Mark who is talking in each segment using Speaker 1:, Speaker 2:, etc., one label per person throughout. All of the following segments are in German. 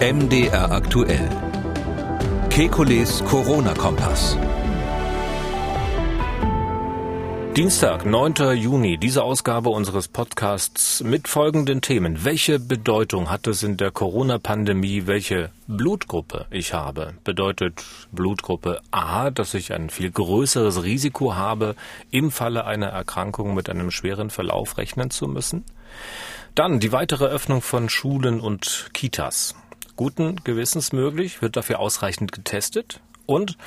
Speaker 1: MDR aktuell. Kekules Corona-Kompass.
Speaker 2: Dienstag, 9. Juni, diese Ausgabe unseres Podcasts mit folgenden Themen. Welche Bedeutung hat es in der Corona-Pandemie, welche Blutgruppe ich habe? Bedeutet Blutgruppe A, dass ich ein viel größeres Risiko habe, im Falle einer Erkrankung mit einem schweren Verlauf rechnen zu müssen? Dann die weitere Öffnung von Schulen und Kitas. Guten Gewissens möglich, wird dafür ausreichend getestet und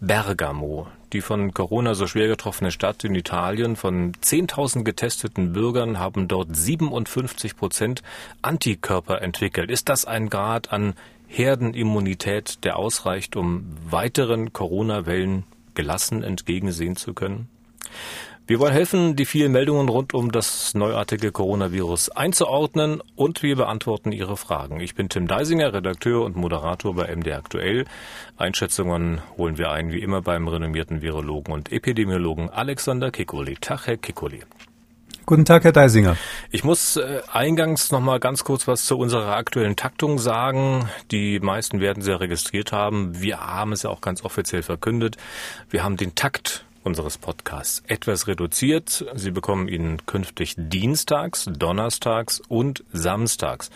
Speaker 2: Bergamo, die von Corona so schwer getroffene Stadt in Italien. Von 10.000 getesteten Bürgern haben dort 57 Prozent Antikörper entwickelt. Ist das ein Grad an Herdenimmunität, der ausreicht, um weiteren Corona-Wellen gelassen entgegensehen zu können? Wir wollen helfen, die vielen Meldungen rund um das neuartige Coronavirus einzuordnen und wir beantworten Ihre Fragen. Ich bin Tim Deisinger, Redakteur und Moderator bei MD Aktuell. Einschätzungen holen wir ein, wie immer beim renommierten Virologen und Epidemiologen Alexander Kikoli. Tag, Herr Kikoli.
Speaker 3: Guten Tag, Herr Deisinger.
Speaker 2: Ich muss äh, eingangs noch mal ganz kurz was zu unserer aktuellen Taktung sagen. Die meisten werden Sie ja registriert haben. Wir haben es ja auch ganz offiziell verkündet. Wir haben den Takt unseres Podcasts etwas reduziert. Sie bekommen ihn künftig dienstags, donnerstags und samstags.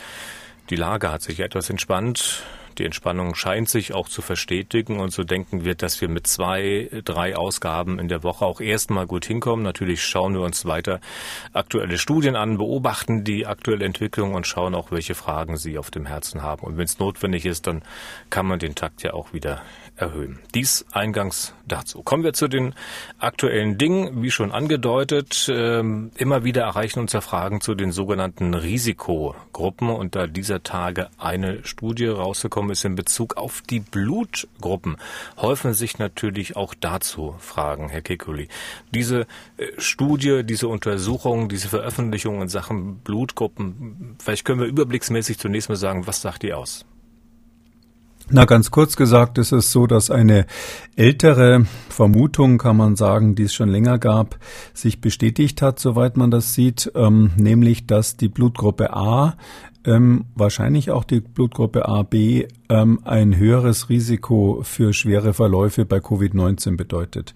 Speaker 2: Die Lage hat sich etwas entspannt. Die Entspannung scheint sich auch zu verstetigen und so denken wir, dass wir mit zwei, drei Ausgaben in der Woche auch erstmal gut hinkommen. Natürlich schauen wir uns weiter aktuelle Studien an, beobachten die aktuelle Entwicklung und schauen auch, welche Fragen Sie auf dem Herzen haben. Und wenn es notwendig ist, dann kann man den Takt ja auch wieder erhöhen. Dies eingangs dazu. Kommen wir zu den aktuellen Dingen. Wie schon angedeutet, ähm, immer wieder erreichen uns ja Fragen zu den sogenannten Risikogruppen und da dieser Tage eine Studie rausgekommen ist in Bezug auf die Blutgruppen, häufen sich natürlich auch dazu Fragen, Herr Kekuli. Diese äh, Studie, diese Untersuchung, diese Veröffentlichung in Sachen Blutgruppen, vielleicht können wir überblicksmäßig zunächst mal sagen, was sagt die aus?
Speaker 3: Na, ganz kurz gesagt ist es so, dass eine ältere Vermutung, kann man sagen, die es schon länger gab, sich bestätigt hat, soweit man das sieht, ähm, nämlich, dass die Blutgruppe A, ähm, wahrscheinlich auch die Blutgruppe AB, ähm, ein höheres Risiko für schwere Verläufe bei Covid-19 bedeutet.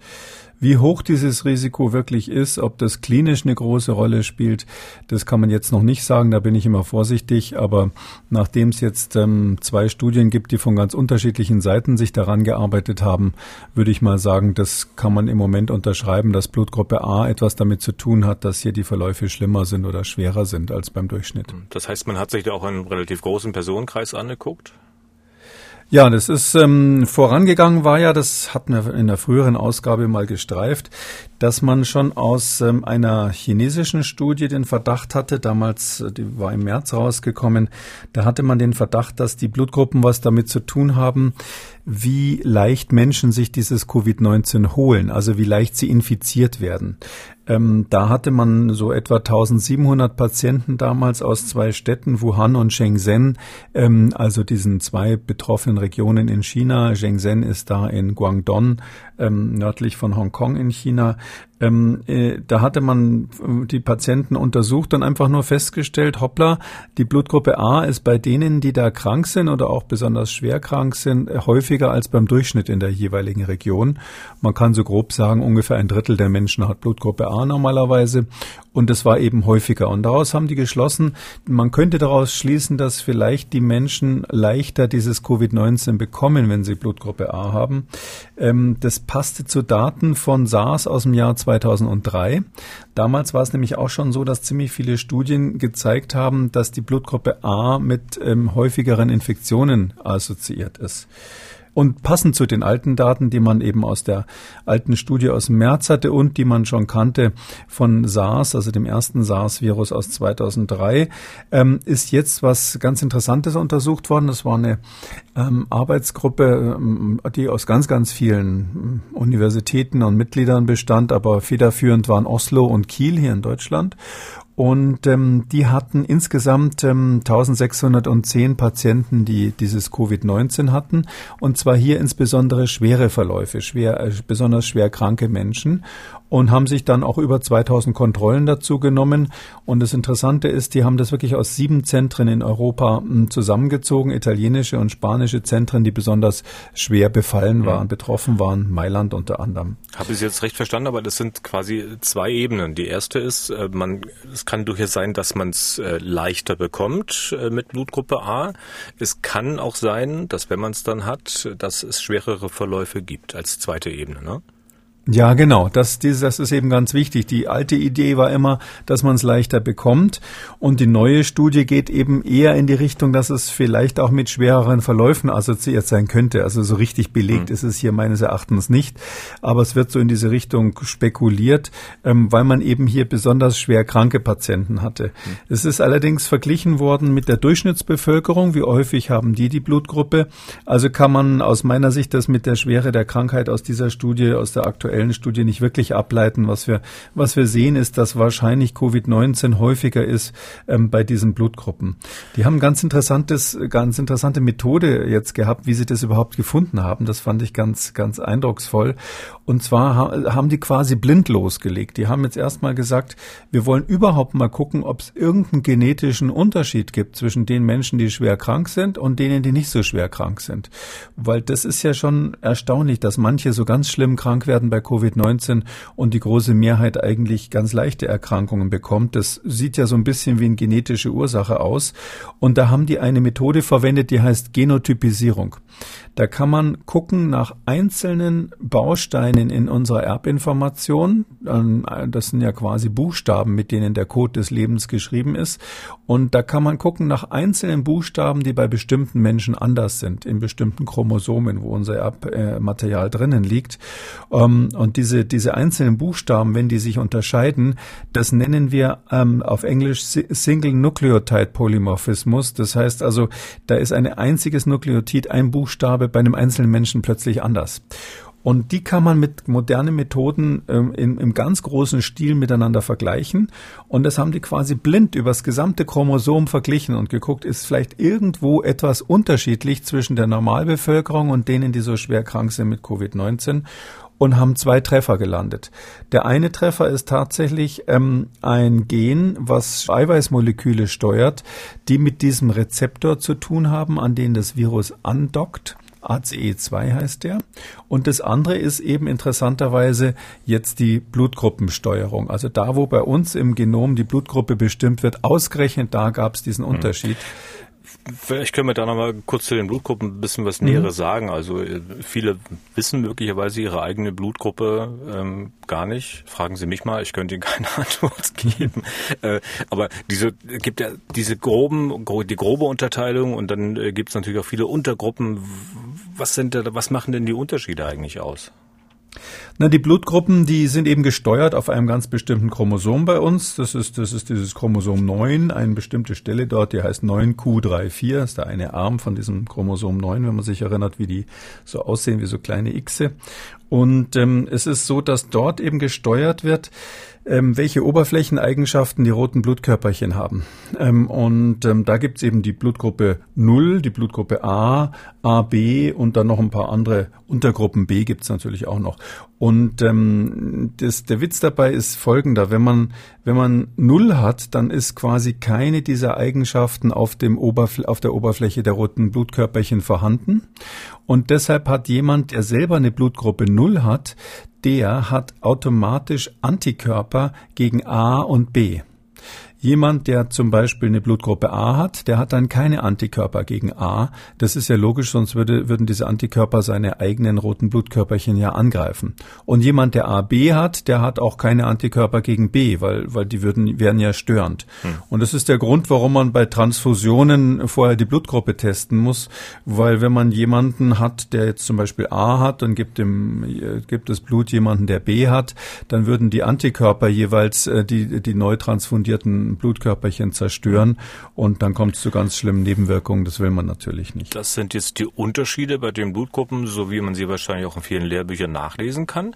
Speaker 3: Wie hoch dieses Risiko wirklich ist, ob das klinisch eine große Rolle spielt, das kann man jetzt noch nicht sagen. Da bin ich immer vorsichtig. Aber nachdem es jetzt ähm, zwei Studien gibt, die von ganz unterschiedlichen Seiten sich daran gearbeitet haben, würde ich mal sagen, das kann man im Moment unterschreiben, dass Blutgruppe A etwas damit zu tun hat, dass hier die Verläufe schlimmer sind oder schwerer sind als beim Durchschnitt.
Speaker 2: Das heißt, man hat sich da auch einen relativ großen Personenkreis angeguckt?
Speaker 3: Ja, das ist ähm, vorangegangen war ja, das hatten wir in der früheren Ausgabe mal gestreift, dass man schon aus ähm, einer chinesischen Studie den Verdacht hatte, damals, äh, die war im März rausgekommen, da hatte man den Verdacht, dass die Blutgruppen was damit zu tun haben, wie leicht Menschen sich dieses Covid-19 holen, also wie leicht sie infiziert werden. Ähm, da hatte man so etwa 1700 Patienten damals aus zwei Städten, Wuhan und Shenzhen, ähm, also diesen zwei betroffenen Regionen in China. Shenzhen ist da in Guangdong, ähm, nördlich von Hongkong in China. Ähm, äh, da hatte man äh, die Patienten untersucht und einfach nur festgestellt, hoppla, die Blutgruppe A ist bei denen, die da krank sind oder auch besonders schwer krank sind, häufiger als beim Durchschnitt in der jeweiligen Region. Man kann so grob sagen, ungefähr ein Drittel der Menschen hat Blutgruppe A normalerweise und es war eben häufiger. Und daraus haben die geschlossen, man könnte daraus schließen, dass vielleicht die Menschen leichter dieses Covid-19 bekommen, wenn sie Blutgruppe A haben. Ähm, das passte zu Daten von SARS aus dem Jahr 2003. Damals war es nämlich auch schon so, dass ziemlich viele Studien gezeigt haben, dass die Blutgruppe A mit ähm, häufigeren Infektionen assoziiert ist. Und passend zu den alten Daten, die man eben aus der alten Studie aus März hatte und die man schon kannte von SARS, also dem ersten SARS-Virus aus 2003, ähm, ist jetzt was ganz Interessantes untersucht worden. Das war eine ähm, Arbeitsgruppe, ähm, die aus ganz, ganz vielen ähm, Universitäten und Mitgliedern bestand, aber federführend waren Oslo und Kiel hier in Deutschland. Und ähm, die hatten insgesamt ähm, 1610 Patienten, die dieses Covid-19 hatten. Und zwar hier insbesondere schwere Verläufe, schwer, äh, besonders schwer kranke Menschen. Und haben sich dann auch über 2000 Kontrollen dazu genommen. Und das Interessante ist, die haben das wirklich aus sieben Zentren in Europa hm, zusammengezogen, italienische und spanische Zentren, die besonders schwer befallen waren, mhm. betroffen waren, Mailand unter anderem.
Speaker 2: Habe ich jetzt recht verstanden, aber das sind quasi zwei Ebenen. Die erste ist, äh, man, es kann durchaus sein, dass man es äh, leichter bekommt äh, mit Blutgruppe A. Es kann auch sein, dass wenn man es dann hat, dass es schwerere Verläufe gibt als zweite Ebene. Ne?
Speaker 3: Ja, genau. Das, das ist eben ganz wichtig. Die alte Idee war immer, dass man es leichter bekommt. Und die neue Studie geht eben eher in die Richtung, dass es vielleicht auch mit schwereren Verläufen assoziiert sein könnte. Also so richtig belegt mhm. ist es hier meines Erachtens nicht. Aber es wird so in diese Richtung spekuliert, ähm, weil man eben hier besonders schwer kranke Patienten hatte. Mhm. Es ist allerdings verglichen worden mit der Durchschnittsbevölkerung. Wie häufig haben die die Blutgruppe? Also kann man aus meiner Sicht das mit der Schwere der Krankheit aus dieser Studie, aus der aktuellen aktuellen Studie nicht wirklich ableiten. Was wir, was wir sehen, ist, dass wahrscheinlich Covid-19 häufiger ist ähm, bei diesen Blutgruppen. Die haben ganz interessantes, ganz interessante Methode jetzt gehabt, wie sie das überhaupt gefunden haben. Das fand ich ganz, ganz eindrucksvoll. Und zwar haben die quasi blind losgelegt. Die haben jetzt erstmal gesagt, wir wollen überhaupt mal gucken, ob es irgendeinen genetischen Unterschied gibt zwischen den Menschen, die schwer krank sind und denen, die nicht so schwer krank sind. Weil das ist ja schon erstaunlich, dass manche so ganz schlimm krank werden bei Covid-19 und die große Mehrheit eigentlich ganz leichte Erkrankungen bekommt. Das sieht ja so ein bisschen wie eine genetische Ursache aus. Und da haben die eine Methode verwendet, die heißt Genotypisierung. Da kann man gucken nach einzelnen Bausteinen in unserer Erbinformation. Ähm, das sind ja quasi Buchstaben, mit denen der Code des Lebens geschrieben ist. Und da kann man gucken nach einzelnen Buchstaben, die bei bestimmten Menschen anders sind, in bestimmten Chromosomen, wo unser Erbmaterial drinnen liegt. Ähm, und diese, diese einzelnen Buchstaben, wenn die sich unterscheiden, das nennen wir ähm, auf Englisch Single Nucleotide Polymorphismus. Das heißt also, da ist ein einziges Nukleotid, ein Buchstabe bei einem einzelnen Menschen plötzlich anders. Und die kann man mit modernen Methoden ähm, in, im ganz großen Stil miteinander vergleichen. Und das haben die quasi blind übers gesamte Chromosom verglichen und geguckt, ist vielleicht irgendwo etwas unterschiedlich zwischen der Normalbevölkerung und denen, die so schwer krank sind mit Covid-19 und haben zwei Treffer gelandet. Der eine Treffer ist tatsächlich ähm, ein Gen, was Eiweißmoleküle steuert, die mit diesem Rezeptor zu tun haben, an den das Virus andockt. ACE2 heißt der. Und das andere ist eben interessanterweise jetzt die Blutgruppensteuerung. Also da, wo bei uns im Genom die Blutgruppe bestimmt wird, ausgerechnet da gab es diesen hm. Unterschied.
Speaker 2: Vielleicht können wir da nochmal kurz zu den Blutgruppen ein bisschen was Näheres mhm. sagen. Also äh, viele wissen möglicherweise ihre eigene Blutgruppe ähm, gar nicht. Fragen Sie mich mal, ich könnte Ihnen keine Antwort geben. äh, aber diese gibt ja diese groben, die grobe Unterteilung und dann äh, gibt es natürlich auch viele Untergruppen. Was sind da, was machen denn die Unterschiede eigentlich aus?
Speaker 3: Na, die Blutgruppen, die sind eben gesteuert auf einem ganz bestimmten Chromosom bei uns. Das ist, das ist dieses Chromosom 9, eine bestimmte Stelle dort, die heißt 9q34, das ist der eine Arm von diesem Chromosom 9, wenn man sich erinnert, wie die so aussehen, wie so kleine Xe. Und ähm, es ist so, dass dort eben gesteuert wird, ähm, welche Oberflächeneigenschaften die roten Blutkörperchen haben. Ähm, und ähm, da gibt's eben die Blutgruppe 0, die Blutgruppe A, AB und dann noch ein paar andere Untergruppen B gibt's natürlich auch noch. Und ähm, das, der Witz dabei ist folgender. Wenn man, wenn man 0 hat, dann ist quasi keine dieser Eigenschaften auf, dem Oberfl auf der Oberfläche der roten Blutkörperchen vorhanden. Und deshalb hat jemand, der selber eine Blutgruppe 0 hat, der hat automatisch Antikörper gegen A und B. Jemand, der zum Beispiel eine Blutgruppe A hat, der hat dann keine Antikörper gegen A. Das ist ja logisch, sonst würde, würden diese Antikörper seine eigenen roten Blutkörperchen ja angreifen. Und jemand, der AB hat, der hat auch keine Antikörper gegen B, weil, weil die würden, wären ja störend. Hm. Und das ist der Grund, warum man bei Transfusionen vorher die Blutgruppe testen muss, weil wenn man jemanden hat, der jetzt zum Beispiel A hat und gibt dem, gibt das Blut jemanden, der B hat, dann würden die Antikörper jeweils äh, die, die neu transfundierten Blutkörperchen zerstören und dann kommt es zu ganz schlimmen Nebenwirkungen. Das will man natürlich nicht.
Speaker 2: Das sind jetzt die Unterschiede bei den Blutgruppen, so wie man sie wahrscheinlich auch in vielen Lehrbüchern nachlesen kann.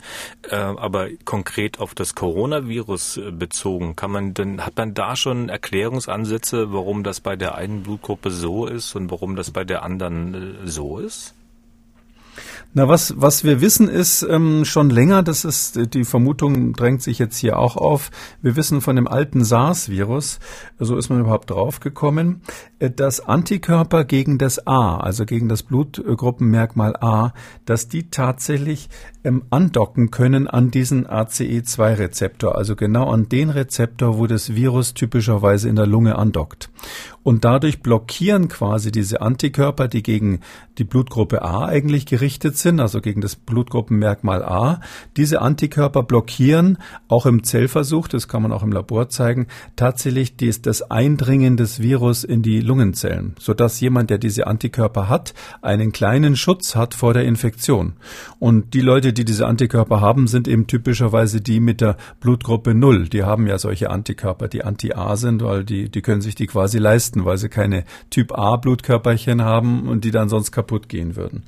Speaker 2: Äh, aber konkret auf das Coronavirus äh, bezogen, kann man denn, hat man da schon Erklärungsansätze, warum das bei der einen Blutgruppe so ist und warum das bei der anderen äh, so ist?
Speaker 3: Na, was, was wir wissen ist ähm, schon länger, das ist, die Vermutung drängt sich jetzt hier auch auf. Wir wissen von dem alten SARS-Virus, so ist man überhaupt draufgekommen, äh, dass Antikörper gegen das A, also gegen das Blutgruppenmerkmal A, dass die tatsächlich ähm, andocken können an diesen ACE2-Rezeptor, also genau an den Rezeptor, wo das Virus typischerweise in der Lunge andockt. Und dadurch blockieren quasi diese Antikörper, die gegen die Blutgruppe A eigentlich gerichtet sind, also gegen das Blutgruppenmerkmal A. Diese Antikörper blockieren auch im Zellversuch, das kann man auch im Labor zeigen, tatsächlich dies, das Eindringen des Virus in die Lungenzellen, sodass jemand, der diese Antikörper hat, einen kleinen Schutz hat vor der Infektion. Und die Leute, die diese Antikörper haben, sind eben typischerweise die mit der Blutgruppe Null. Die haben ja solche Antikörper, die Anti-A sind, weil die, die können sich die quasi leisten, weil sie keine Typ A Blutkörperchen haben und die dann sonst kaputt gehen würden.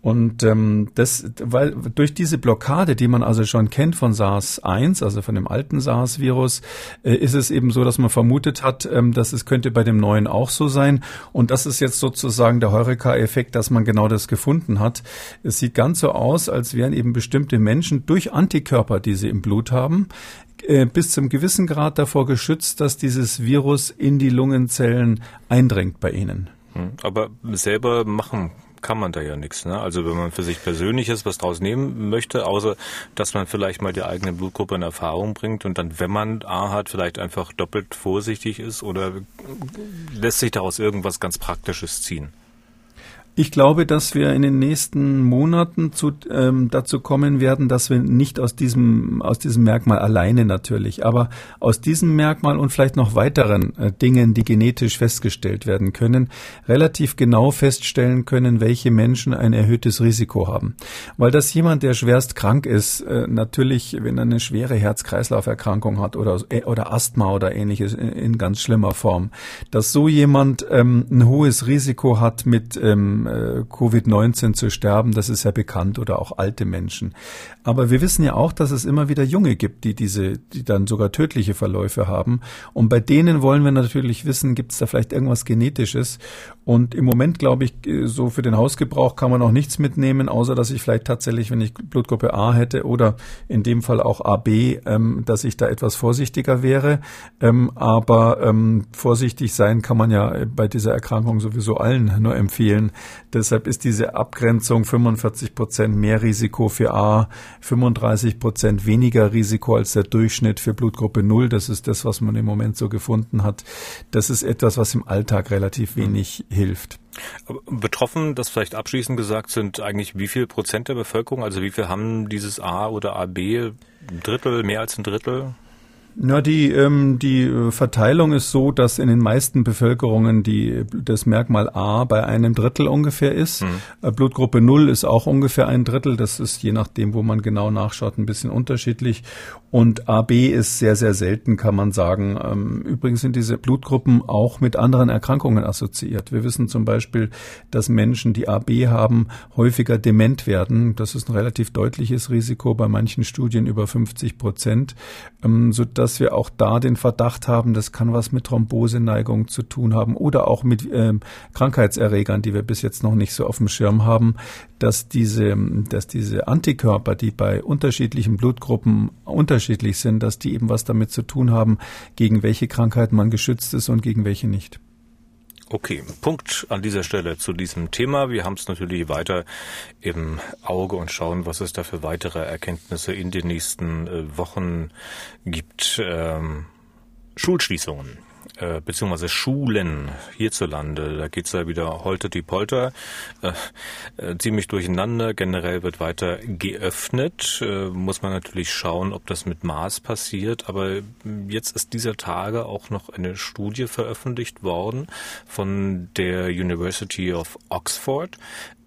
Speaker 3: Und ähm, das, weil durch diese Blockade, die man also schon kennt von SARS-1, also von dem alten SARS-Virus, äh, ist es eben so, dass man vermutet hat, ähm, dass es könnte bei dem neuen auch so sein. Und das ist jetzt sozusagen der Heureka-Effekt, dass man genau das gefunden hat. Es sieht ganz so aus, als wären eben bestimmte Menschen durch Antikörper, die sie im Blut haben, äh, bis zum gewissen Grad davor geschützt, dass dieses Virus in die Lungenzellen eindringt bei ihnen.
Speaker 2: Hm, aber selber machen kann man da ja nichts. Ne? Also wenn man für sich Persönliches was draus nehmen möchte, außer dass man vielleicht mal die eigene Blutgruppe in Erfahrung bringt und dann, wenn man A hat, vielleicht einfach doppelt vorsichtig ist oder lässt sich daraus irgendwas ganz Praktisches ziehen?
Speaker 3: Ich glaube, dass wir in den nächsten Monaten zu, ähm, dazu kommen werden, dass wir nicht aus diesem, aus diesem Merkmal alleine natürlich, aber aus diesem Merkmal und vielleicht noch weiteren äh, Dingen, die genetisch festgestellt werden können, relativ genau feststellen können, welche Menschen ein erhöhtes Risiko haben. Weil das jemand, der schwerst krank ist, äh, natürlich, wenn er eine schwere Herz-Kreislauf-Erkrankung hat oder, äh, oder Asthma oder ähnliches in, in ganz schlimmer Form, dass so jemand ähm, ein hohes Risiko hat mit ähm, äh, Covid-19 zu sterben, das ist ja bekannt, oder auch alte Menschen. Aber wir wissen ja auch, dass es immer wieder Junge gibt, die diese, die dann sogar tödliche Verläufe haben. Und bei denen wollen wir natürlich wissen, gibt es da vielleicht irgendwas Genetisches? Und im Moment glaube ich, so für den Hausgebrauch kann man auch nichts mitnehmen, außer dass ich vielleicht tatsächlich, wenn ich Blutgruppe A hätte oder in dem Fall auch AB, ähm, dass ich da etwas vorsichtiger wäre. Ähm, aber ähm, vorsichtig sein kann man ja bei dieser Erkrankung sowieso allen nur empfehlen. Deshalb ist diese Abgrenzung 45 Prozent mehr Risiko für A, 35 Prozent weniger Risiko als der Durchschnitt für Blutgruppe 0. Das ist das, was man im Moment so gefunden hat. Das ist etwas, was im Alltag relativ wenig hilft.
Speaker 2: Betroffen, das vielleicht abschließend gesagt, sind eigentlich wie viel Prozent der Bevölkerung? Also wie viel haben dieses A oder AB? Ein Drittel, mehr als ein Drittel?
Speaker 3: Na, die, ähm, die äh, Verteilung ist so, dass in den meisten Bevölkerungen die, das Merkmal A bei einem Drittel ungefähr ist. Mhm. Blutgruppe 0 ist auch ungefähr ein Drittel. Das ist je nachdem, wo man genau nachschaut, ein bisschen unterschiedlich. Und AB ist sehr, sehr selten, kann man sagen. Ähm, übrigens sind diese Blutgruppen auch mit anderen Erkrankungen assoziiert. Wir wissen zum Beispiel, dass Menschen, die AB haben, häufiger dement werden. Das ist ein relativ deutliches Risiko, bei manchen Studien über 50 Prozent, ähm, sodass dass wir auch da den Verdacht haben, das kann was mit Thromboseneigung zu tun haben oder auch mit ähm, Krankheitserregern, die wir bis jetzt noch nicht so auf dem Schirm haben, dass diese, dass diese Antikörper, die bei unterschiedlichen Blutgruppen unterschiedlich sind, dass die eben was damit zu tun haben, gegen welche Krankheiten man geschützt ist und gegen welche nicht.
Speaker 2: Okay, Punkt an dieser Stelle zu diesem Thema. Wir haben es natürlich weiter im Auge und schauen, was es da für weitere Erkenntnisse in den nächsten äh, Wochen gibt. Ähm, Schulschließungen äh, beziehungsweise Schulen hierzulande. Da geht's ja wieder holter die Polter, äh, äh, ziemlich durcheinander. Generell wird weiter geöffnet. Äh, muss man natürlich schauen, ob das mit Maß passiert. Aber jetzt ist dieser Tage auch noch eine Studie veröffentlicht worden von der University of Oxford,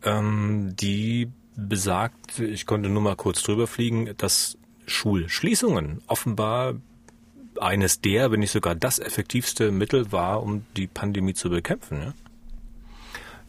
Speaker 2: ähm, die besagt, ich konnte nur mal kurz drüber fliegen, dass Schulschließungen offenbar eines der, wenn nicht sogar das effektivste Mittel war, um die Pandemie zu bekämpfen. Ja?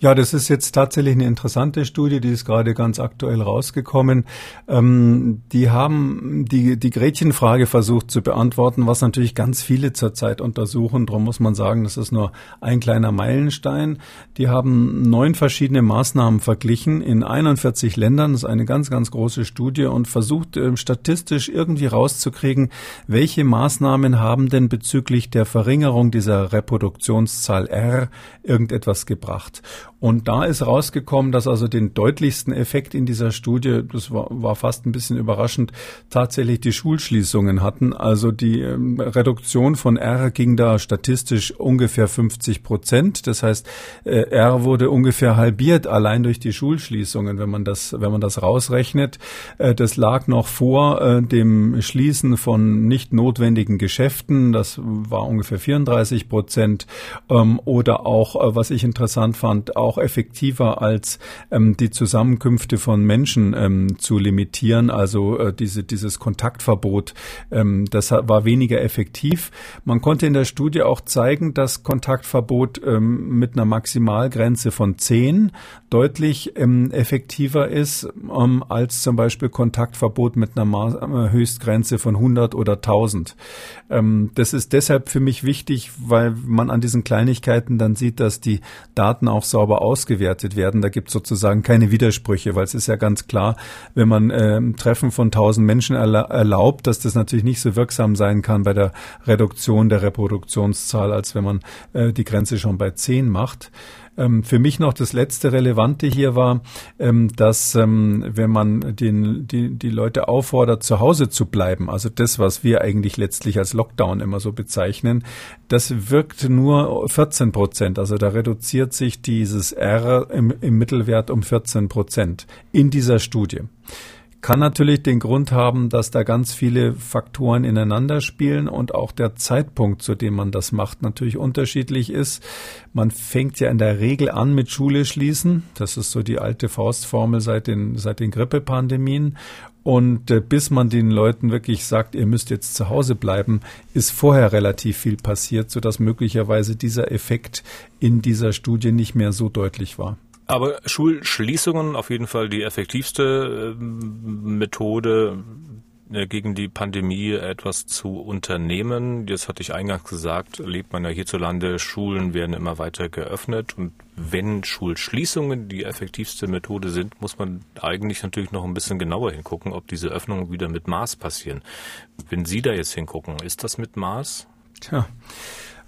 Speaker 3: Ja, das ist jetzt tatsächlich eine interessante Studie, die ist gerade ganz aktuell rausgekommen. Ähm, die haben die, die Gretchenfrage versucht zu beantworten, was natürlich ganz viele zurzeit untersuchen. Darum muss man sagen, das ist nur ein kleiner Meilenstein. Die haben neun verschiedene Maßnahmen verglichen in 41 Ländern. Das ist eine ganz, ganz große Studie und versucht äh, statistisch irgendwie rauszukriegen, welche Maßnahmen haben denn bezüglich der Verringerung dieser Reproduktionszahl R irgendetwas gebracht. Und da ist rausgekommen, dass also den deutlichsten Effekt in dieser Studie, das war, war fast ein bisschen überraschend, tatsächlich die Schulschließungen hatten. Also die ähm, Reduktion von R ging da statistisch ungefähr 50 Prozent. Das heißt, äh, R wurde ungefähr halbiert allein durch die Schulschließungen, wenn man das, wenn man das rausrechnet. Äh, das lag noch vor äh, dem Schließen von nicht notwendigen Geschäften. Das war ungefähr 34 Prozent. Ähm, oder auch, äh, was ich interessant fand, auch auch effektiver als ähm, die Zusammenkünfte von Menschen ähm, zu limitieren. Also äh, diese, dieses Kontaktverbot, ähm, das war weniger effektiv. Man konnte in der Studie auch zeigen, dass Kontaktverbot ähm, mit einer Maximalgrenze von 10 deutlich ähm, effektiver ist ähm, als zum Beispiel Kontaktverbot mit einer Ma äh, Höchstgrenze von 100 oder 1000. Ähm, das ist deshalb für mich wichtig, weil man an diesen Kleinigkeiten dann sieht, dass die Daten auch sauber ausgewertet werden. Da gibt es sozusagen keine Widersprüche, weil es ist ja ganz klar, wenn man äh, Treffen von tausend Menschen erla erlaubt, dass das natürlich nicht so wirksam sein kann bei der Reduktion der Reproduktionszahl, als wenn man äh, die Grenze schon bei zehn macht. Ähm, für mich noch das letzte Relevante hier war, ähm, dass ähm, wenn man den, die, die Leute auffordert, zu Hause zu bleiben, also das, was wir eigentlich letztlich als Lockdown immer so bezeichnen, das wirkt nur 14 Prozent. Also da reduziert sich dieses R im, im Mittelwert um 14 Prozent in dieser Studie. Kann natürlich den Grund haben, dass da ganz viele Faktoren ineinander spielen und auch der Zeitpunkt, zu dem man das macht, natürlich unterschiedlich ist. Man fängt ja in der Regel an mit Schule schließen. Das ist so die alte Faustformel seit den, seit den Grippepandemien. Und äh, bis man den Leuten wirklich sagt, ihr müsst jetzt zu Hause bleiben, ist vorher relativ viel passiert, sodass möglicherweise dieser Effekt in dieser Studie nicht mehr so deutlich war.
Speaker 2: Aber Schulschließungen auf jeden Fall die effektivste äh, Methode äh, gegen die Pandemie etwas zu unternehmen. Jetzt hatte ich eingangs gesagt, lebt man ja hierzulande, Schulen werden immer weiter geöffnet und wenn Schulschließungen die effektivste Methode sind, muss man eigentlich natürlich noch ein bisschen genauer hingucken, ob diese Öffnungen wieder mit Maß passieren. Wenn Sie da jetzt hingucken, ist das mit Maß?
Speaker 3: Tja.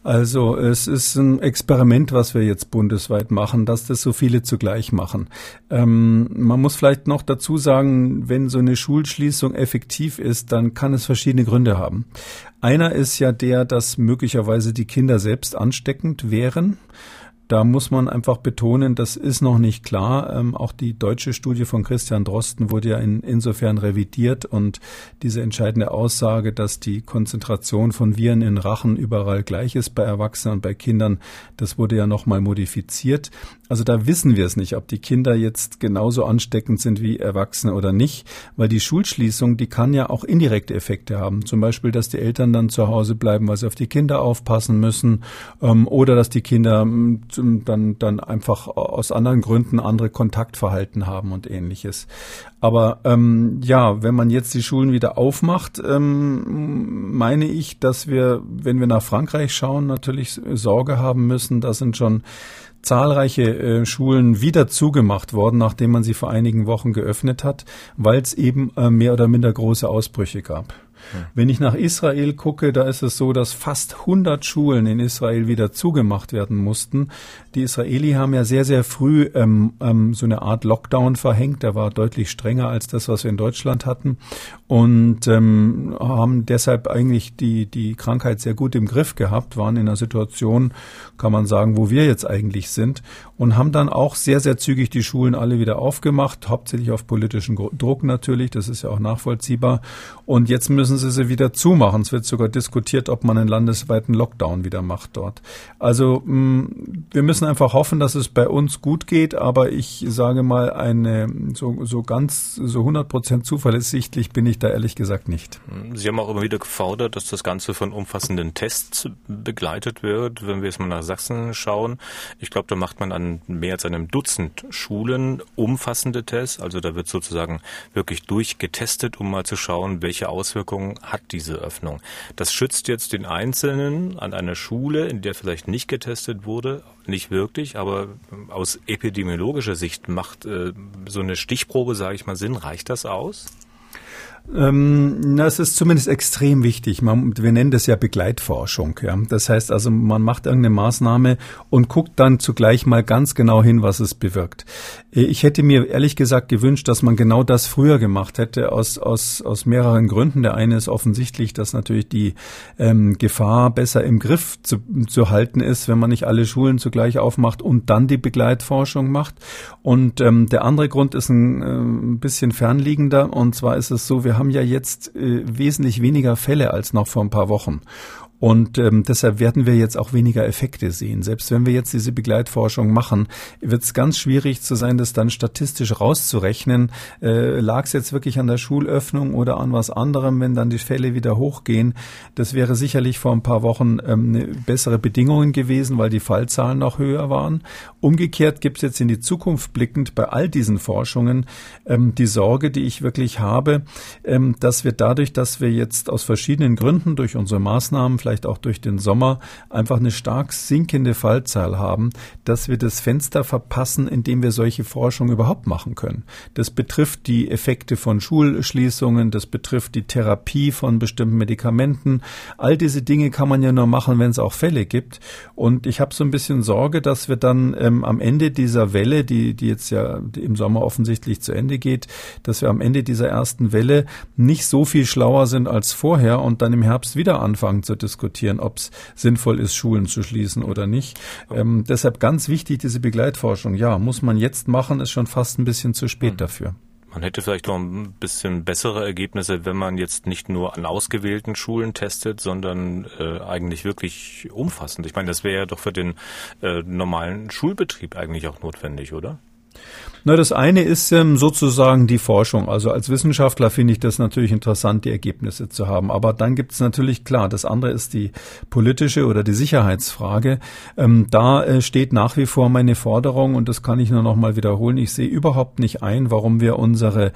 Speaker 3: Also es ist ein Experiment, was wir jetzt bundesweit machen, dass das so viele zugleich machen. Ähm, man muss vielleicht noch dazu sagen, wenn so eine Schulschließung effektiv ist, dann kann es verschiedene Gründe haben. Einer ist ja der, dass möglicherweise die Kinder selbst ansteckend wären. Da muss man einfach betonen, das ist noch nicht klar. Ähm, auch die deutsche Studie von Christian Drosten wurde ja in, insofern revidiert und diese entscheidende Aussage, dass die Konzentration von Viren in Rachen überall gleich ist bei Erwachsenen und bei Kindern, das wurde ja nochmal modifiziert. Also da wissen wir es nicht, ob die Kinder jetzt genauso ansteckend sind wie Erwachsene oder nicht, weil die Schulschließung, die kann ja auch indirekte Effekte haben. Zum Beispiel, dass die Eltern dann zu Hause bleiben, weil sie auf die Kinder aufpassen müssen, ähm, oder dass die Kinder ähm, dann, dann einfach aus anderen Gründen andere Kontaktverhalten haben und ähnliches. Aber ähm, ja, wenn man jetzt die Schulen wieder aufmacht, ähm, meine ich, dass wir, wenn wir nach Frankreich schauen, natürlich Sorge haben müssen. Da sind schon zahlreiche äh, Schulen wieder zugemacht worden, nachdem man sie vor einigen Wochen geöffnet hat, weil es eben äh, mehr oder minder große Ausbrüche gab. Wenn ich nach Israel gucke, da ist es so, dass fast 100 Schulen in Israel wieder zugemacht werden mussten. Die Israeli haben ja sehr, sehr früh ähm, ähm, so eine Art Lockdown verhängt. Der war deutlich strenger als das, was wir in Deutschland hatten. Und ähm, haben deshalb eigentlich die, die Krankheit sehr gut im Griff gehabt, waren in einer Situation, kann man sagen, wo wir jetzt eigentlich sind. Und haben dann auch sehr, sehr zügig die Schulen alle wieder aufgemacht, hauptsächlich auf politischen Druck natürlich. Das ist ja auch nachvollziehbar. Und jetzt müssen sie sie wieder zumachen. Es wird sogar diskutiert, ob man einen landesweiten Lockdown wieder macht dort. Also mh, mm, wir müssen einfach hoffen, dass es bei uns gut geht, aber ich sage mal, eine so, so ganz, so 100 Prozent zuverlässig bin ich da ehrlich gesagt nicht.
Speaker 2: Sie haben auch immer wieder gefordert, dass das Ganze von umfassenden Tests begleitet wird. Wenn wir jetzt mal nach Sachsen schauen, ich glaube, da macht man an mehr als einem Dutzend Schulen umfassende Tests. Also da wird sozusagen wirklich durchgetestet, um mal zu schauen, welche Auswirkungen hat diese Öffnung. Das schützt jetzt den Einzelnen an einer Schule, in der vielleicht nicht getestet wurde, nicht wirklich, aber aus epidemiologischer Sicht macht äh, so eine Stichprobe, sage ich mal, Sinn. Reicht das aus?
Speaker 3: Ähm, das ist zumindest extrem wichtig. Man, wir nennen das ja Begleitforschung. Ja. Das heißt also, man macht irgendeine Maßnahme und guckt dann zugleich mal ganz genau hin, was es bewirkt. Ich hätte mir ehrlich gesagt gewünscht, dass man genau das früher gemacht hätte, aus, aus, aus mehreren Gründen. Der eine ist offensichtlich, dass natürlich die ähm, Gefahr besser im Griff zu, zu halten ist, wenn man nicht alle Schulen zugleich aufmacht und dann die Begleitforschung macht. Und ähm, der andere Grund ist ein, äh, bisschen fernliegender. Und zwar ist es so, wir haben ja jetzt äh, wesentlich weniger Fälle als noch vor ein paar Wochen. Und ähm, deshalb werden wir jetzt auch weniger Effekte sehen. Selbst wenn wir jetzt diese Begleitforschung machen, wird es ganz schwierig zu sein, das dann statistisch rauszurechnen. Äh, Lag es jetzt wirklich an der Schulöffnung oder an was anderem, wenn dann die Fälle wieder hochgehen? Das wäre sicherlich vor ein paar Wochen ähm, bessere Bedingungen gewesen, weil die Fallzahlen noch höher waren. Umgekehrt gibt es jetzt in die Zukunft blickend bei all diesen Forschungen ähm, die Sorge, die ich wirklich habe, ähm, dass wir dadurch, dass wir jetzt aus verschiedenen Gründen durch unsere Maßnahmen vielleicht vielleicht auch durch den Sommer einfach eine stark sinkende Fallzahl haben, dass wir das Fenster verpassen, in dem wir solche Forschung überhaupt machen können. Das betrifft die Effekte von Schulschließungen, das betrifft die Therapie von bestimmten Medikamenten. All diese Dinge kann man ja nur machen, wenn es auch Fälle gibt. Und ich habe so ein bisschen Sorge, dass wir dann ähm, am Ende dieser Welle, die, die jetzt ja im Sommer offensichtlich zu Ende geht, dass wir am Ende dieser ersten Welle nicht so viel schlauer sind als vorher und dann im Herbst wieder anfangen zu diskutieren diskutieren, ob es sinnvoll ist, Schulen zu schließen oder nicht. Ähm, deshalb ganz wichtig, diese Begleitforschung. Ja, muss man jetzt machen, ist schon fast ein bisschen zu spät mhm. dafür.
Speaker 2: Man hätte vielleicht noch ein bisschen bessere Ergebnisse, wenn man jetzt nicht nur an ausgewählten Schulen testet, sondern äh, eigentlich wirklich umfassend. Ich meine, das wäre ja doch für den äh, normalen Schulbetrieb eigentlich auch notwendig, oder?
Speaker 3: Na, das eine ist ähm, sozusagen die Forschung. Also als Wissenschaftler finde ich das natürlich interessant, die Ergebnisse zu haben. Aber dann gibt es natürlich klar, das andere ist die politische oder die Sicherheitsfrage. Ähm, da äh, steht nach wie vor meine Forderung und das kann ich nur noch mal wiederholen. Ich sehe überhaupt nicht ein, warum wir unsere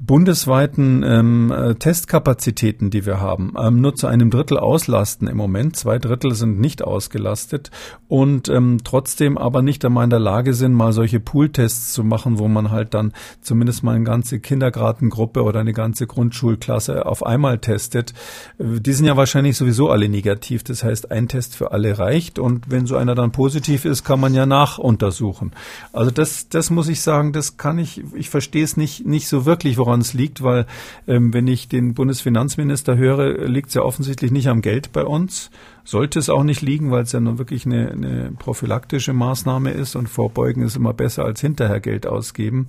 Speaker 3: bundesweiten ähm, äh, Testkapazitäten, die wir haben, ähm, nur zu einem Drittel auslasten im Moment. Zwei Drittel sind nicht ausgelastet und ähm, trotzdem aber nicht einmal in der Lage sind, mal solche Pooltests zu machen, wo man halt dann zumindest mal eine ganze Kindergartengruppe oder eine ganze Grundschulklasse auf einmal testet. Die sind ja wahrscheinlich sowieso alle negativ. Das heißt, ein Test für alle reicht und wenn so einer dann positiv ist, kann man ja nachuntersuchen. Also das, das muss ich sagen, das kann ich, ich verstehe es nicht, nicht so wirklich, warum woran es liegt, weil ähm, wenn ich den Bundesfinanzminister höre, liegt es ja offensichtlich nicht am Geld bei uns. Sollte es auch nicht liegen, weil es ja nur wirklich eine, eine prophylaktische Maßnahme ist und vorbeugen ist immer besser als hinterher Geld ausgeben.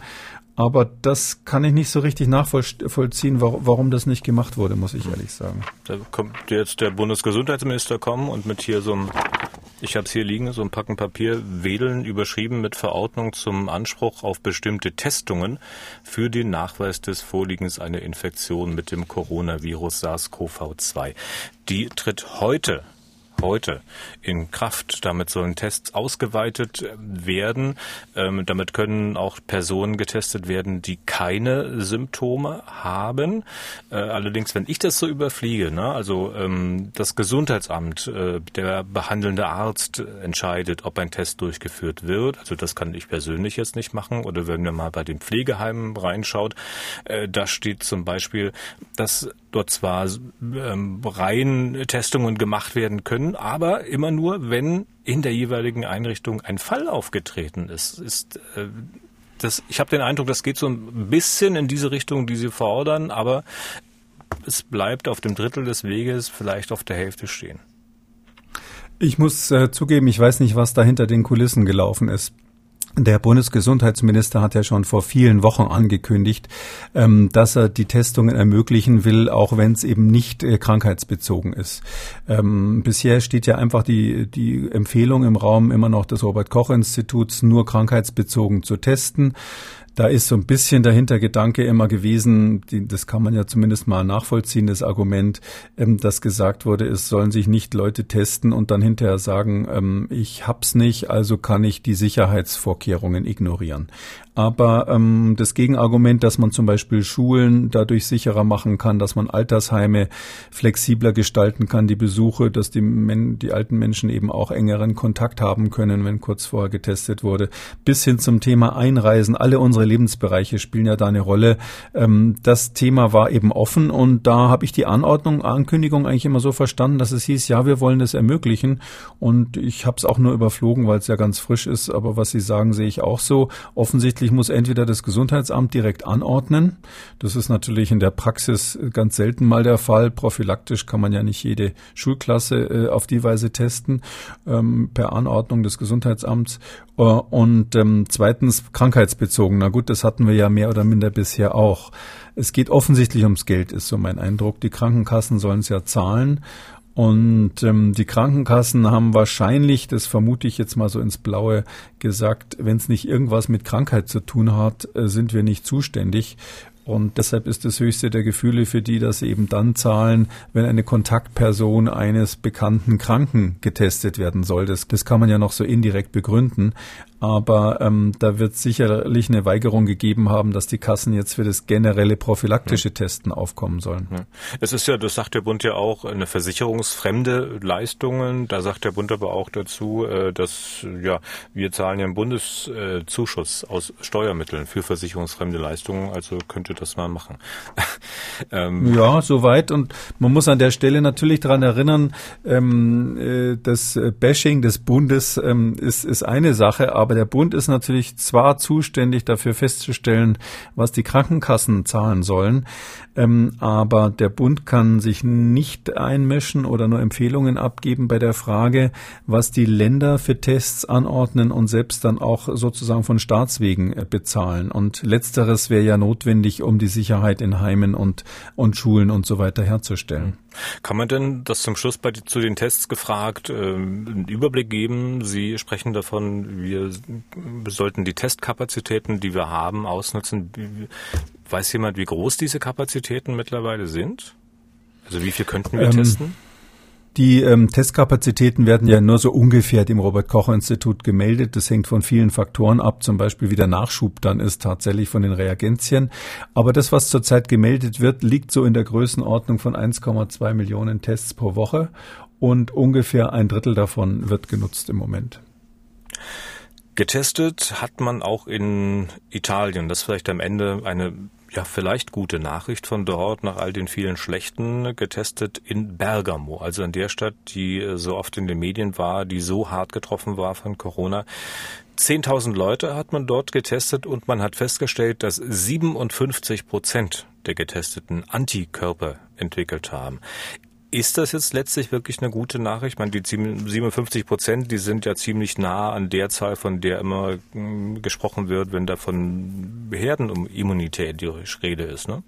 Speaker 3: Aber das kann ich nicht so richtig nachvollziehen, warum das nicht gemacht wurde, muss ich ehrlich sagen.
Speaker 2: Da kommt jetzt der Bundesgesundheitsminister kommen und mit hier so einem ich habe es hier liegen, so ein Packen Papier, Wedeln überschrieben mit Verordnung zum Anspruch auf bestimmte Testungen für den Nachweis des Vorliegens einer Infektion mit dem Coronavirus SARS-CoV-2. Die tritt heute heute in Kraft. Damit sollen Tests ausgeweitet werden. Ähm, damit können auch Personen getestet werden, die keine Symptome haben. Äh, allerdings, wenn ich das so überfliege, ne, also ähm, das Gesundheitsamt, äh, der behandelnde Arzt entscheidet, ob ein Test durchgeführt wird. Also das kann ich persönlich jetzt nicht machen. Oder wenn man mal bei den Pflegeheimen reinschaut, äh, da steht zum Beispiel, dass dort zwar ähm, rein Testungen gemacht werden können, aber immer nur, wenn in der jeweiligen Einrichtung ein Fall aufgetreten ist. ist äh, das, ich habe den Eindruck, das geht so ein bisschen in diese Richtung, die Sie fordern, aber es bleibt auf dem Drittel des Weges, vielleicht auf der Hälfte stehen.
Speaker 3: Ich muss äh, zugeben, ich weiß nicht, was da hinter den Kulissen gelaufen ist. Der Bundesgesundheitsminister hat ja schon vor vielen Wochen angekündigt, ähm, dass er die Testungen ermöglichen will, auch wenn es eben nicht äh, krankheitsbezogen ist. Ähm, bisher steht ja einfach die, die Empfehlung im Raum immer noch des Robert-Koch-Instituts, nur krankheitsbezogen zu testen. Da ist so ein bisschen der Hintergedanke immer gewesen, die, das kann man ja zumindest mal nachvollziehen, das Argument, ähm, dass gesagt wurde, es sollen sich nicht Leute testen und dann hinterher sagen, ähm, ich hab's nicht, also kann ich die Sicherheitsvorkehrungen ignorieren. Aber ähm, das Gegenargument, dass man zum Beispiel Schulen dadurch sicherer machen kann, dass man Altersheime flexibler gestalten kann, die Besuche, dass die, Men die alten Menschen eben auch engeren Kontakt haben können, wenn kurz vorher getestet wurde, bis hin zum Thema Einreisen. Alle unsere Lebensbereiche spielen ja da eine Rolle. Ähm, das Thema war eben offen und da habe ich die Anordnung, Ankündigung eigentlich immer so verstanden, dass es hieß, ja, wir wollen das ermöglichen. Und ich habe es auch nur überflogen, weil es ja ganz frisch ist. Aber was Sie sagen, sehe ich auch so. Offensichtlich muss entweder das Gesundheitsamt direkt anordnen. Das ist natürlich in der Praxis ganz selten mal der Fall. Prophylaktisch kann man ja nicht jede Schulklasse äh, auf die Weise testen, ähm, per Anordnung des Gesundheitsamts. Äh, und ähm, zweitens krankheitsbezogen. Na gut, das hatten wir ja mehr oder minder bisher auch. Es geht offensichtlich ums Geld, ist so mein Eindruck. Die Krankenkassen sollen es ja zahlen. Und ähm, die Krankenkassen haben wahrscheinlich, das vermute ich jetzt mal so ins Blaue gesagt, wenn es nicht irgendwas mit Krankheit zu tun hat, äh, sind wir nicht zuständig. Und deshalb ist das höchste der Gefühle für die, dass sie eben dann zahlen, wenn eine Kontaktperson eines bekannten Kranken getestet werden soll. Das, das kann man ja noch so indirekt begründen. Aber ähm, da wird sicherlich eine Weigerung gegeben haben, dass die Kassen jetzt für das generelle prophylaktische Testen aufkommen sollen.
Speaker 2: Es ist ja, das sagt der Bund ja auch, eine versicherungsfremde Leistungen. Da sagt der Bund aber auch dazu, äh, dass ja wir zahlen ja einen Bundeszuschuss aus Steuermitteln für versicherungsfremde Leistungen. Also könnte das mal machen.
Speaker 3: ähm, ja, soweit. Und man muss an der Stelle natürlich daran erinnern, ähm, äh, das Bashing des Bundes ähm, ist, ist eine Sache, aber aber der Bund ist natürlich zwar zuständig dafür festzustellen, was die Krankenkassen zahlen sollen, ähm, aber der Bund kann sich nicht einmischen oder nur Empfehlungen abgeben bei der Frage, was die Länder für Tests anordnen und selbst dann auch sozusagen von Staatswegen äh, bezahlen. Und letzteres wäre ja notwendig, um die Sicherheit in Heimen und, und Schulen und so weiter herzustellen.
Speaker 2: Kann man denn das zum Schluss bei, zu den Tests gefragt, äh, einen Überblick geben? Sie sprechen davon, wir sollten die Testkapazitäten, die wir haben, ausnutzen. Weiß jemand, wie groß diese Kapazitäten mittlerweile sind? Also wie viel könnten wir ähm, testen?
Speaker 3: Die ähm, Testkapazitäten werden ja nur so ungefähr dem Robert-Koch-Institut gemeldet. Das hängt von vielen Faktoren ab, zum Beispiel wie der Nachschub dann ist tatsächlich von den Reagenzien. Aber das, was zurzeit gemeldet wird, liegt so in der Größenordnung von 1,2 Millionen Tests pro Woche und ungefähr ein Drittel davon wird genutzt im Moment.
Speaker 2: Getestet hat man auch in Italien. Das ist vielleicht am Ende eine ja vielleicht gute Nachricht von dort nach all den vielen schlechten getestet in Bergamo, also in der Stadt, die so oft in den Medien war, die so hart getroffen war von Corona. 10.000 Leute hat man dort getestet und man hat festgestellt, dass 57 Prozent der Getesteten Antikörper entwickelt haben. Ist das jetzt letztlich wirklich eine gute Nachricht? Ich meine, die 57 Prozent, die sind ja ziemlich nah an der Zahl, von der immer hm, gesprochen wird, wenn da von Herdenimmunität die Rede ist, ne?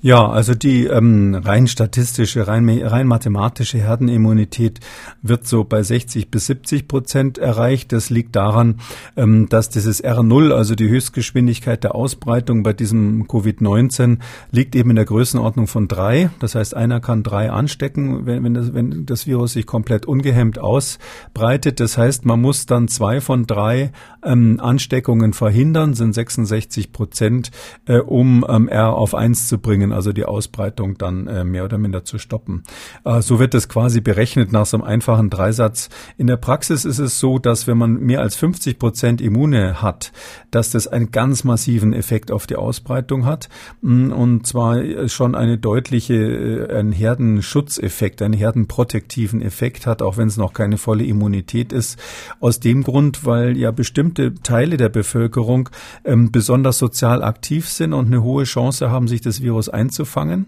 Speaker 3: Ja, also die ähm, rein statistische, rein, rein mathematische Herdenimmunität wird so bei 60 bis 70 Prozent erreicht. Das liegt daran, ähm, dass dieses R0, also die Höchstgeschwindigkeit der Ausbreitung bei diesem Covid-19, liegt eben in der Größenordnung von drei. Das heißt, einer kann drei anstecken, wenn, wenn, das, wenn das Virus sich komplett ungehemmt ausbreitet. Das heißt, man muss dann zwei von drei ähm, Ansteckungen verhindern, sind 66 Prozent, äh, um ähm, R auf eins zu bringen, also die Ausbreitung dann äh, mehr oder minder zu stoppen. Äh, so wird es quasi berechnet nach so einem einfachen Dreisatz. In der Praxis ist es so, dass wenn man mehr als 50 Prozent Immune hat, dass das einen ganz massiven Effekt auf die Ausbreitung hat mm, und zwar schon eine deutliche, äh, einen Herdenschutzeffekt, einen herdenprotektiven Effekt hat, auch wenn es noch keine volle Immunität ist. Aus dem Grund, weil ja bestimmte Teile der Bevölkerung ähm, besonders sozial aktiv sind und eine hohe Chance haben, sich das Virus einzufangen.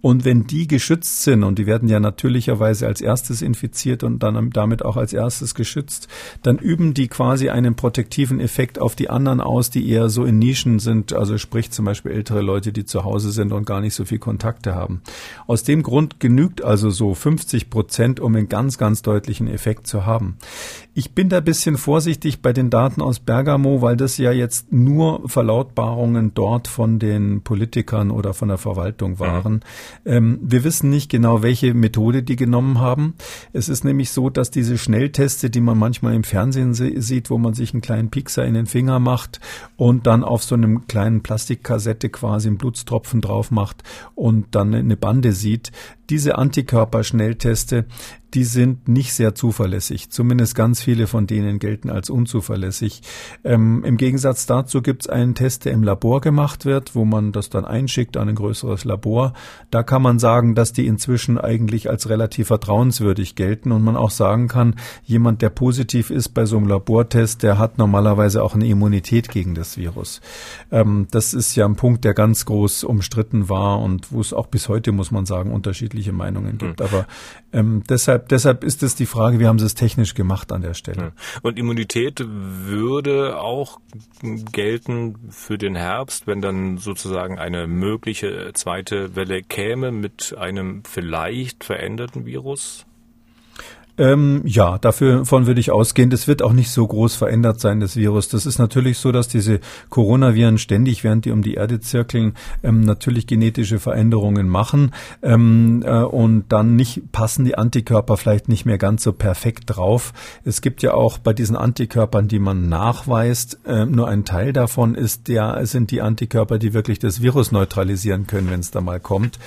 Speaker 3: Und wenn die geschützt sind, und die werden ja natürlicherweise als erstes infiziert und dann damit auch als erstes geschützt, dann üben die quasi einen protektiven Effekt auf die anderen aus, die eher so in Nischen sind, also sprich zum Beispiel ältere Leute, die zu Hause sind und gar nicht so viel Kontakte haben. Aus dem Grund genügt also so 50 Prozent, um einen ganz, ganz deutlichen Effekt zu haben. Ich bin da bisschen vorsichtig bei den Daten aus Bergamo, weil das ja jetzt nur Verlautbarungen dort von den Politikern oder von der Verwaltung waren. Mhm. Ähm, wir wissen nicht genau, welche Methode die genommen haben. Es ist nämlich so, dass diese Schnellteste, die man manchmal im Fernsehen sieht, wo man sich einen kleinen Pixar in den Finger macht und dann auf so einem kleinen Plastikkassette quasi einen Blutstropfen drauf macht und dann eine Bande sieht, diese Antikörperschnellteste, die sind nicht sehr zuverlässig. Zumindest ganz viele von denen gelten als unzuverlässig. Ähm, Im Gegensatz dazu gibt es einen Test, der im Labor gemacht wird, wo man das dann einschickt an ein größeres Labor. Da kann man sagen, dass die inzwischen eigentlich als relativ vertrauenswürdig gelten und man auch sagen kann, jemand, der positiv ist bei so einem Labortest, der hat normalerweise auch eine Immunität gegen das Virus. Ähm, das ist ja ein Punkt, der ganz groß umstritten war und wo es auch bis heute, muss man sagen, unterschiedliche Meinungen gibt. Mhm. Aber ähm, deshalb deshalb, deshalb ist es die Frage, wie haben sie es technisch gemacht an der Stelle.
Speaker 2: Und Immunität würde auch gelten für den Herbst, wenn dann sozusagen eine mögliche zweite Welle käme mit einem vielleicht veränderten Virus?
Speaker 3: Ähm, ja, dafür von würde ich ausgehen. Das wird auch nicht so groß verändert sein, das Virus. Das ist natürlich so, dass diese Coronaviren ständig, während die um die Erde zirkeln, ähm, natürlich genetische Veränderungen machen ähm, äh, und dann nicht passen die Antikörper vielleicht nicht mehr ganz so perfekt drauf. Es gibt ja auch bei diesen Antikörpern, die man nachweist, äh, nur ein Teil davon ist der sind die Antikörper, die wirklich das Virus neutralisieren können, wenn es da mal kommt.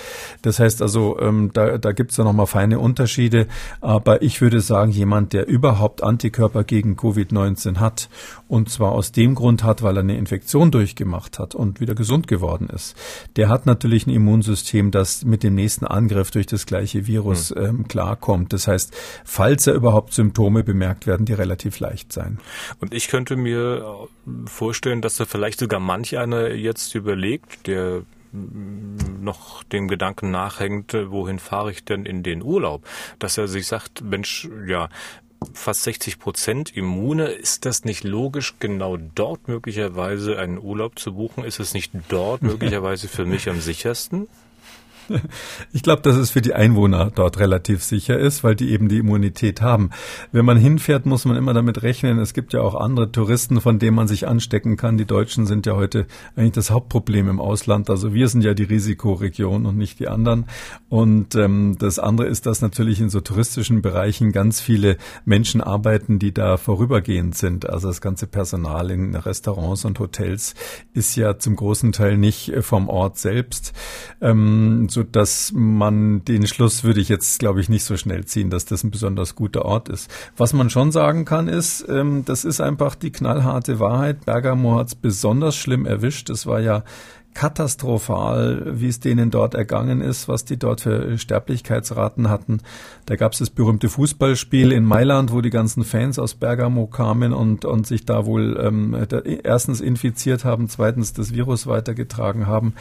Speaker 3: Das heißt also, ähm, da, da gibt es ja nochmal feine Unterschiede, aber ich ich würde sagen, jemand, der überhaupt Antikörper gegen Covid-19 hat und zwar aus dem Grund hat, weil er eine Infektion durchgemacht hat und wieder gesund geworden ist, der hat natürlich ein Immunsystem, das mit dem nächsten Angriff durch das gleiche Virus mhm. ähm, klarkommt. Das heißt, falls er überhaupt Symptome bemerkt, werden die relativ leicht sein.
Speaker 2: Und ich könnte mir vorstellen, dass da vielleicht sogar manch einer jetzt überlegt, der noch dem Gedanken nachhängt, wohin fahre ich denn in den Urlaub? Dass er sich sagt, Mensch, ja, fast 60 Prozent Immune. Ist das nicht logisch, genau dort möglicherweise einen Urlaub zu buchen? Ist es nicht dort möglicherweise für mich am sichersten?
Speaker 3: Ich glaube, dass es für die Einwohner dort relativ sicher ist, weil die eben die Immunität haben. Wenn man hinfährt, muss man immer damit rechnen. Es gibt ja auch andere Touristen, von denen man sich anstecken kann. Die Deutschen sind ja heute eigentlich das Hauptproblem im Ausland. Also wir sind ja die Risikoregion und nicht die anderen. Und ähm, das andere ist, dass natürlich in so touristischen Bereichen ganz viele Menschen arbeiten, die da vorübergehend sind. Also das ganze Personal in Restaurants und Hotels ist ja zum großen Teil nicht vom Ort selbst. Ähm, so dass man den Schluss würde ich jetzt, glaube ich, nicht so schnell ziehen, dass das ein besonders guter Ort ist. Was man schon sagen kann, ist, ähm, das ist einfach die knallharte Wahrheit. Bergamo hat es besonders schlimm erwischt. Es war ja katastrophal, wie es denen dort ergangen ist, was die dort für Sterblichkeitsraten hatten. Da gab es das berühmte Fußballspiel in Mailand, wo die ganzen Fans aus Bergamo kamen und, und sich da wohl ähm, erstens infiziert haben, zweitens das Virus weitergetragen haben.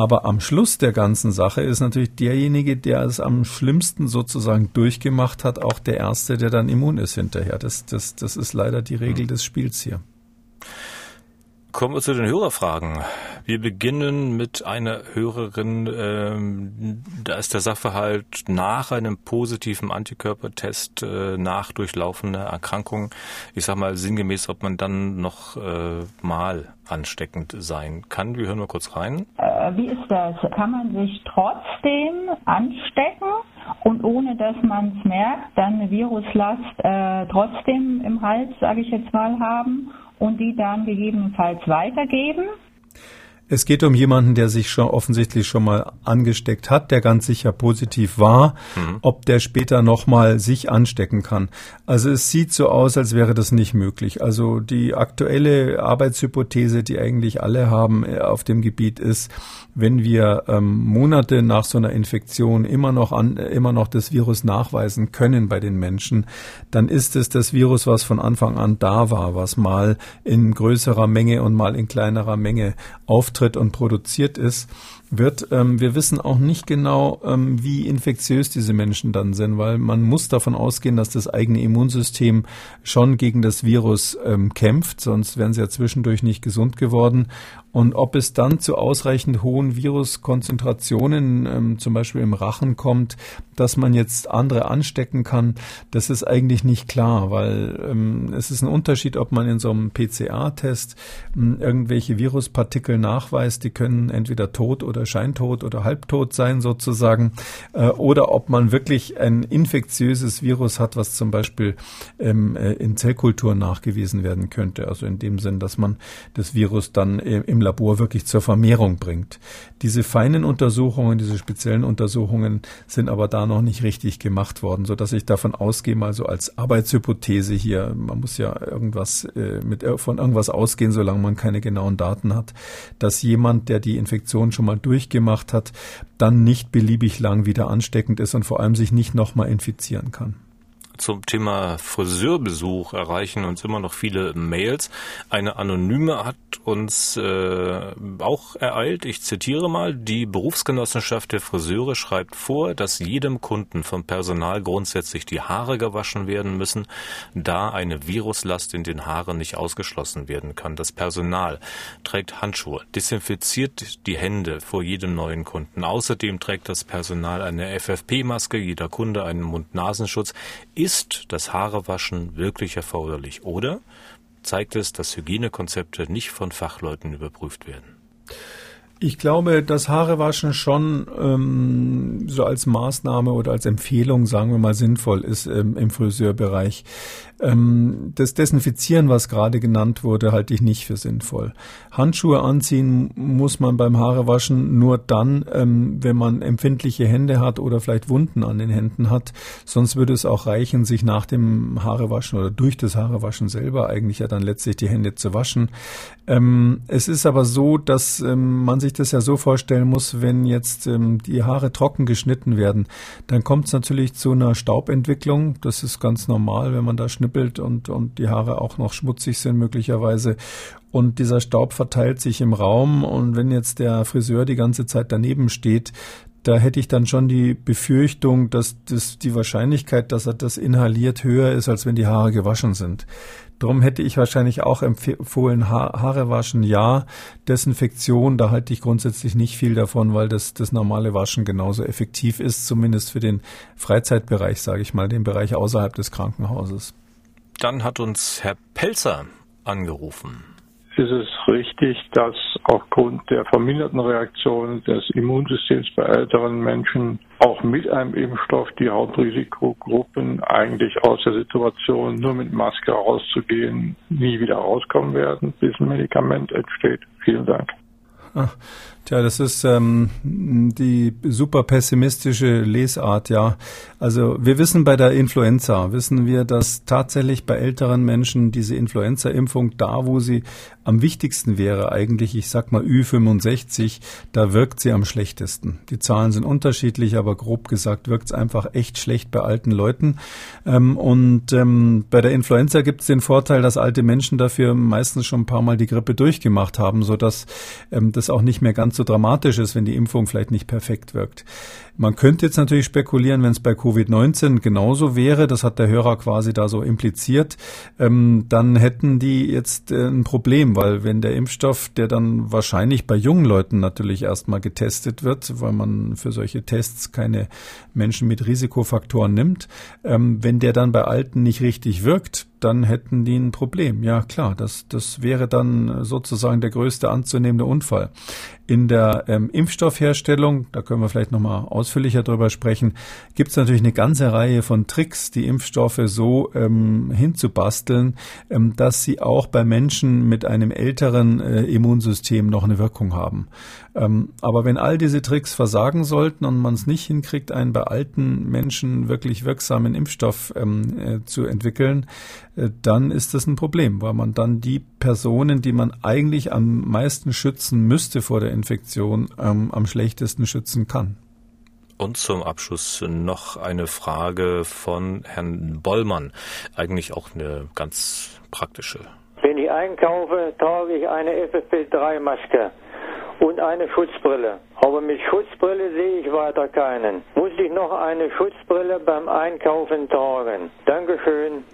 Speaker 3: Aber am Schluss der ganzen Sache ist natürlich derjenige, der es am schlimmsten sozusagen durchgemacht hat, auch der Erste, der dann immun ist hinterher. Das, das, das ist leider die Regel hm. des Spiels hier.
Speaker 2: Kommen wir zu den Hörerfragen. Wir beginnen mit einer Hörerin, ähm, da ist der Sachverhalt nach einem positiven Antikörpertest äh, nach durchlaufender Erkrankung, ich sag mal sinngemäß, ob man dann noch äh, mal ansteckend sein kann. Wir hören mal kurz rein.
Speaker 4: Äh, wie ist das? Kann man sich trotzdem anstecken und ohne dass man es merkt, dann eine Viruslast äh, trotzdem im Hals, sage ich jetzt mal, haben? Und die dann gegebenenfalls weitergeben.
Speaker 3: Es geht um jemanden, der sich schon offensichtlich schon mal angesteckt hat, der ganz sicher positiv war, mhm. ob der später nochmal sich anstecken kann. Also es sieht so aus, als wäre das nicht möglich. Also die aktuelle Arbeitshypothese, die eigentlich alle haben äh, auf dem Gebiet ist, wenn wir ähm, Monate nach so einer Infektion immer noch an, immer noch das Virus nachweisen können bei den Menschen, dann ist es das Virus, was von Anfang an da war, was mal in größerer Menge und mal in kleinerer Menge auftritt und produziert ist. wird. Ähm, wir wissen auch nicht genau, ähm, wie infektiös diese Menschen dann sind, weil man muss davon ausgehen, dass das eigene Immunsystem schon gegen das Virus ähm, kämpft, sonst wären sie ja zwischendurch nicht gesund geworden. Und ob es dann zu ausreichend hohen Viruskonzentrationen, ähm, zum Beispiel im Rachen kommt, dass man jetzt andere anstecken kann, das ist eigentlich nicht klar, weil ähm, es ist ein Unterschied, ob man in so einem PCA-Test ähm, irgendwelche Viruspartikel nachweist, die können entweder tot oder scheintot oder halbtot sein sozusagen, äh, oder ob man wirklich ein infektiöses Virus hat, was zum Beispiel ähm, äh, in Zellkulturen nachgewiesen werden könnte. Also in dem Sinn, dass man das Virus dann äh, im Labor wirklich zur Vermehrung bringt. Diese feinen Untersuchungen, diese speziellen Untersuchungen sind aber da noch nicht richtig gemacht worden, so dass ich davon ausgehe, mal so als Arbeitshypothese hier, man muss ja irgendwas äh, mit von irgendwas ausgehen, solange man keine genauen Daten hat, dass jemand, der die Infektion schon mal durchgemacht hat, dann nicht beliebig lang wieder ansteckend ist und vor allem sich nicht nochmal infizieren kann
Speaker 2: zum Thema Friseurbesuch erreichen uns immer noch viele Mails. Eine anonyme hat uns äh, auch ereilt. Ich zitiere mal. Die Berufsgenossenschaft der Friseure schreibt vor, dass jedem Kunden vom Personal grundsätzlich die Haare gewaschen werden müssen, da eine Viruslast in den Haaren nicht ausgeschlossen werden kann. Das Personal trägt Handschuhe, desinfiziert die Hände vor jedem neuen Kunden. Außerdem trägt das Personal eine FFP-Maske, jeder Kunde einen Mund-Nasenschutz. Ist das Haarewaschen wirklich erforderlich oder zeigt es, dass Hygienekonzepte nicht von Fachleuten überprüft werden?
Speaker 3: Ich glaube, das Haarewaschen schon ähm, so als Maßnahme oder als Empfehlung, sagen wir mal, sinnvoll ist ähm, im Friseurbereich. Ähm, das Desinfizieren, was gerade genannt wurde, halte ich nicht für sinnvoll. Handschuhe anziehen muss man beim Haarewaschen nur dann, ähm, wenn man empfindliche Hände hat oder vielleicht Wunden an den Händen hat. Sonst würde es auch reichen, sich nach dem Haarewaschen oder durch das Haarewaschen selber eigentlich ja dann letztlich die Hände zu waschen. Ähm, es ist aber so, dass ähm, man sich das ja so vorstellen muss, wenn jetzt ähm, die Haare trocken geschnitten werden, dann kommt es natürlich zu einer Staubentwicklung. Das ist ganz normal, wenn man da schnippelt und, und die Haare auch noch schmutzig sind möglicherweise. Und dieser Staub verteilt sich im Raum. Und wenn jetzt der Friseur die ganze Zeit daneben steht, da hätte ich dann schon die Befürchtung, dass das, die Wahrscheinlichkeit, dass er das inhaliert, höher ist, als wenn die Haare gewaschen sind. Darum hätte ich wahrscheinlich auch empfohlen, Haare waschen, ja. Desinfektion, da halte ich grundsätzlich nicht viel davon, weil das, das normale Waschen genauso effektiv ist, zumindest für den Freizeitbereich, sage ich mal, den Bereich außerhalb des Krankenhauses.
Speaker 2: Dann hat uns Herr Pelzer angerufen.
Speaker 5: Ist es richtig, dass aufgrund der verminderten Reaktion des Immunsystems bei älteren Menschen auch mit einem Impfstoff die Hauptrisikogruppen eigentlich aus der Situation, nur mit Maske rauszugehen, nie wieder rauskommen werden, bis ein Medikament entsteht? Vielen Dank.
Speaker 3: Tja, das ist ähm, die super pessimistische Lesart, ja. Also wir wissen bei der Influenza, wissen wir, dass tatsächlich bei älteren Menschen diese Influenza-Impfung da, wo sie am wichtigsten wäre, eigentlich, ich sag mal Ü65, da wirkt sie am schlechtesten. Die Zahlen sind unterschiedlich, aber grob gesagt wirkt es einfach echt schlecht bei alten Leuten. Ähm, und ähm, bei der Influenza gibt es den Vorteil, dass alte Menschen dafür meistens schon ein paar Mal die Grippe durchgemacht haben, sodass ähm, das auch nicht mehr ganz so dramatisch ist, wenn die Impfung vielleicht nicht perfekt wirkt. Man könnte jetzt natürlich spekulieren, wenn es bei Covid-19 genauso wäre, das hat der Hörer quasi da so impliziert, ähm, dann hätten die jetzt äh, ein Problem, weil wenn der Impfstoff, der dann wahrscheinlich bei jungen Leuten natürlich erstmal getestet wird, weil man für solche Tests keine Menschen mit Risikofaktoren nimmt, ähm, wenn der dann bei Alten nicht richtig wirkt, dann hätten die ein Problem. Ja, klar, das, das wäre dann sozusagen der größte anzunehmende Unfall. In der ähm, Impfstoffherstellung, da können wir vielleicht nochmal ausführlicher drüber sprechen, gibt es natürlich eine ganze Reihe von Tricks, die Impfstoffe so ähm, hinzubasteln, ähm, dass sie auch bei Menschen mit einem älteren äh, Immunsystem noch eine Wirkung haben. Ähm, aber wenn all diese Tricks versagen sollten und man es nicht hinkriegt, einen bei alten Menschen wirklich wirksamen Impfstoff ähm, äh, zu entwickeln, äh, dann ist das ein Problem, weil man dann die Personen, die man eigentlich am meisten schützen müsste vor der Infektion, ähm, am schlechtesten schützen kann.
Speaker 2: Und zum Abschluss noch eine Frage von Herrn Bollmann. Eigentlich auch eine ganz praktische.
Speaker 6: Wenn ich einkaufe, trage ich eine FFP3-Maske. und eine Schutzbrille. Aber mit Schutzbrille sehe ich weiter keinen. Muss ich noch eine Schutzbrille beim Einkaufen tragen? Dankeschön.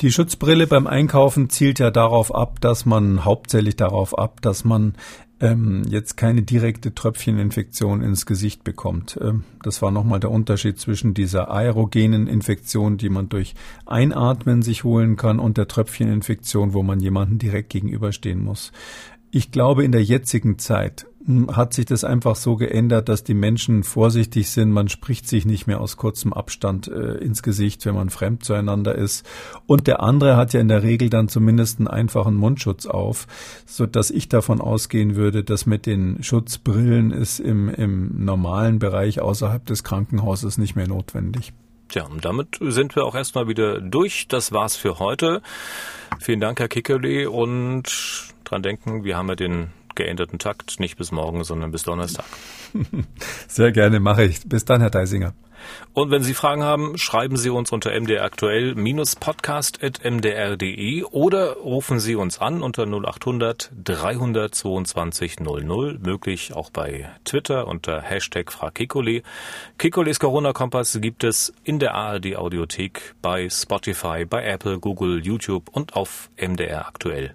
Speaker 3: Die Schutzbrille beim Einkaufen zielt ja darauf ab, dass man hauptsächlich darauf ab, dass man ähm, jetzt keine direkte Tröpfcheninfektion ins Gesicht bekommt. Ähm, das war nochmal der Unterschied zwischen dieser aerogenen Infektion, die man durch Einatmen sich holen kann, und der Tröpfcheninfektion, wo man jemanden direkt gegenüberstehen muss. Ich glaube, in der jetzigen Zeit hat sich das einfach so geändert, dass die Menschen vorsichtig sind. Man spricht sich nicht mehr aus kurzem Abstand äh, ins Gesicht, wenn man fremd zueinander ist. Und der andere hat ja in der Regel dann zumindest einen einfachen Mundschutz auf, so dass ich davon ausgehen würde, dass mit den Schutzbrillen ist im, im normalen Bereich außerhalb des Krankenhauses nicht mehr notwendig.
Speaker 2: Tja, und damit sind wir auch erstmal wieder durch. Das war's für heute. Vielen Dank, Herr Kickerle, und dran denken, wir haben ja den geänderten Takt, nicht bis morgen, sondern bis Donnerstag.
Speaker 3: Sehr gerne mache ich. Bis dann, Herr Deisinger.
Speaker 2: Und wenn Sie Fragen haben, schreiben Sie uns unter mdraktuell-podcast.mdr.de oder rufen Sie uns an unter 0800 322 00, möglich auch bei Twitter unter Hashtag FragKikole. Kikoles Corona-Kompass gibt es in der ARD Audiothek, bei Spotify, bei Apple, Google, YouTube und auf mdraktuell.de.